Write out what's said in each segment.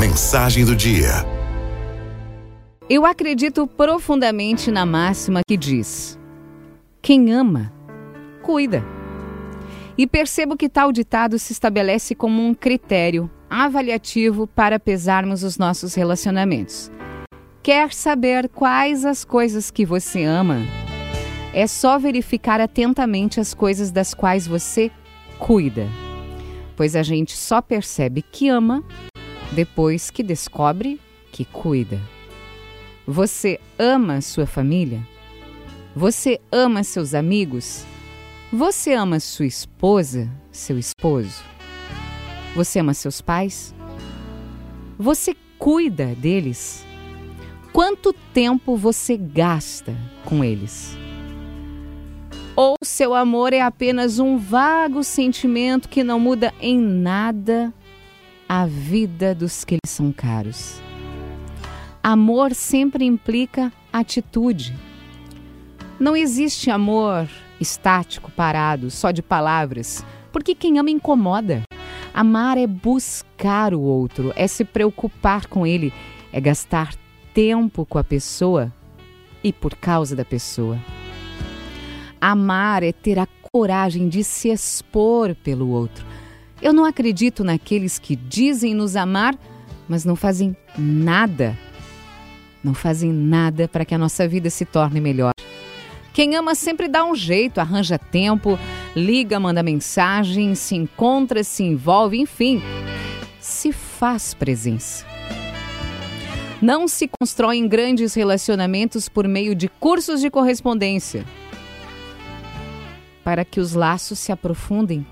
Mensagem do dia. Eu acredito profundamente na máxima que diz: quem ama, cuida. E percebo que tal ditado se estabelece como um critério avaliativo para pesarmos os nossos relacionamentos. Quer saber quais as coisas que você ama? É só verificar atentamente as coisas das quais você cuida. Pois a gente só percebe que ama depois que descobre que cuida. Você ama sua família? Você ama seus amigos? Você ama sua esposa, seu esposo? Você ama seus pais? Você cuida deles? Quanto tempo você gasta com eles? Ou seu amor é apenas um vago sentimento que não muda em nada a vida dos que lhe são caros? Amor sempre implica atitude. Não existe amor estático, parado, só de palavras, porque quem ama incomoda. Amar é buscar o outro, é se preocupar com ele, é gastar tempo com a pessoa e por causa da pessoa. Amar é ter a coragem de se expor pelo outro. Eu não acredito naqueles que dizem nos amar, mas não fazem nada. Não fazem nada para que a nossa vida se torne melhor. Quem ama sempre dá um jeito, arranja tempo, liga, manda mensagem, se encontra, se envolve, enfim, se faz presença. Não se constroem grandes relacionamentos por meio de cursos de correspondência. Para que os laços se aprofundem,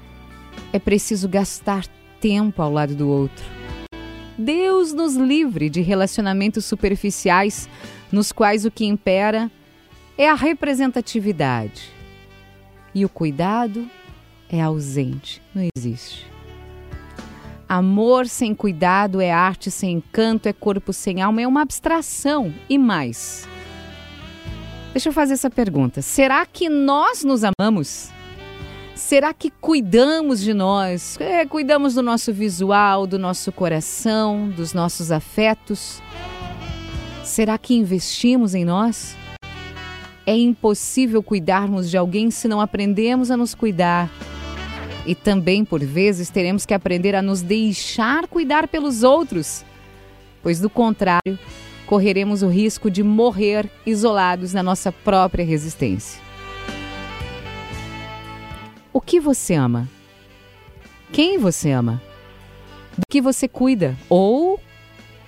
é preciso gastar tempo ao lado do outro. Deus nos livre de relacionamentos superficiais nos quais o que impera é a representatividade e o cuidado é ausente, não existe. Amor sem cuidado é arte sem encanto, é corpo sem alma, é uma abstração e mais. Deixa eu fazer essa pergunta: será que nós nos amamos? Será que cuidamos de nós? É, cuidamos do nosso visual, do nosso coração, dos nossos afetos? Será que investimos em nós? É impossível cuidarmos de alguém se não aprendemos a nos cuidar. E também, por vezes, teremos que aprender a nos deixar cuidar pelos outros, pois, do contrário, correremos o risco de morrer isolados na nossa própria resistência. O que você ama? Quem você ama? Do que você cuida ou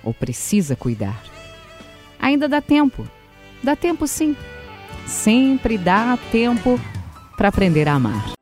ou precisa cuidar? Ainda dá tempo. Dá tempo sim. Sempre dá tempo para aprender a amar.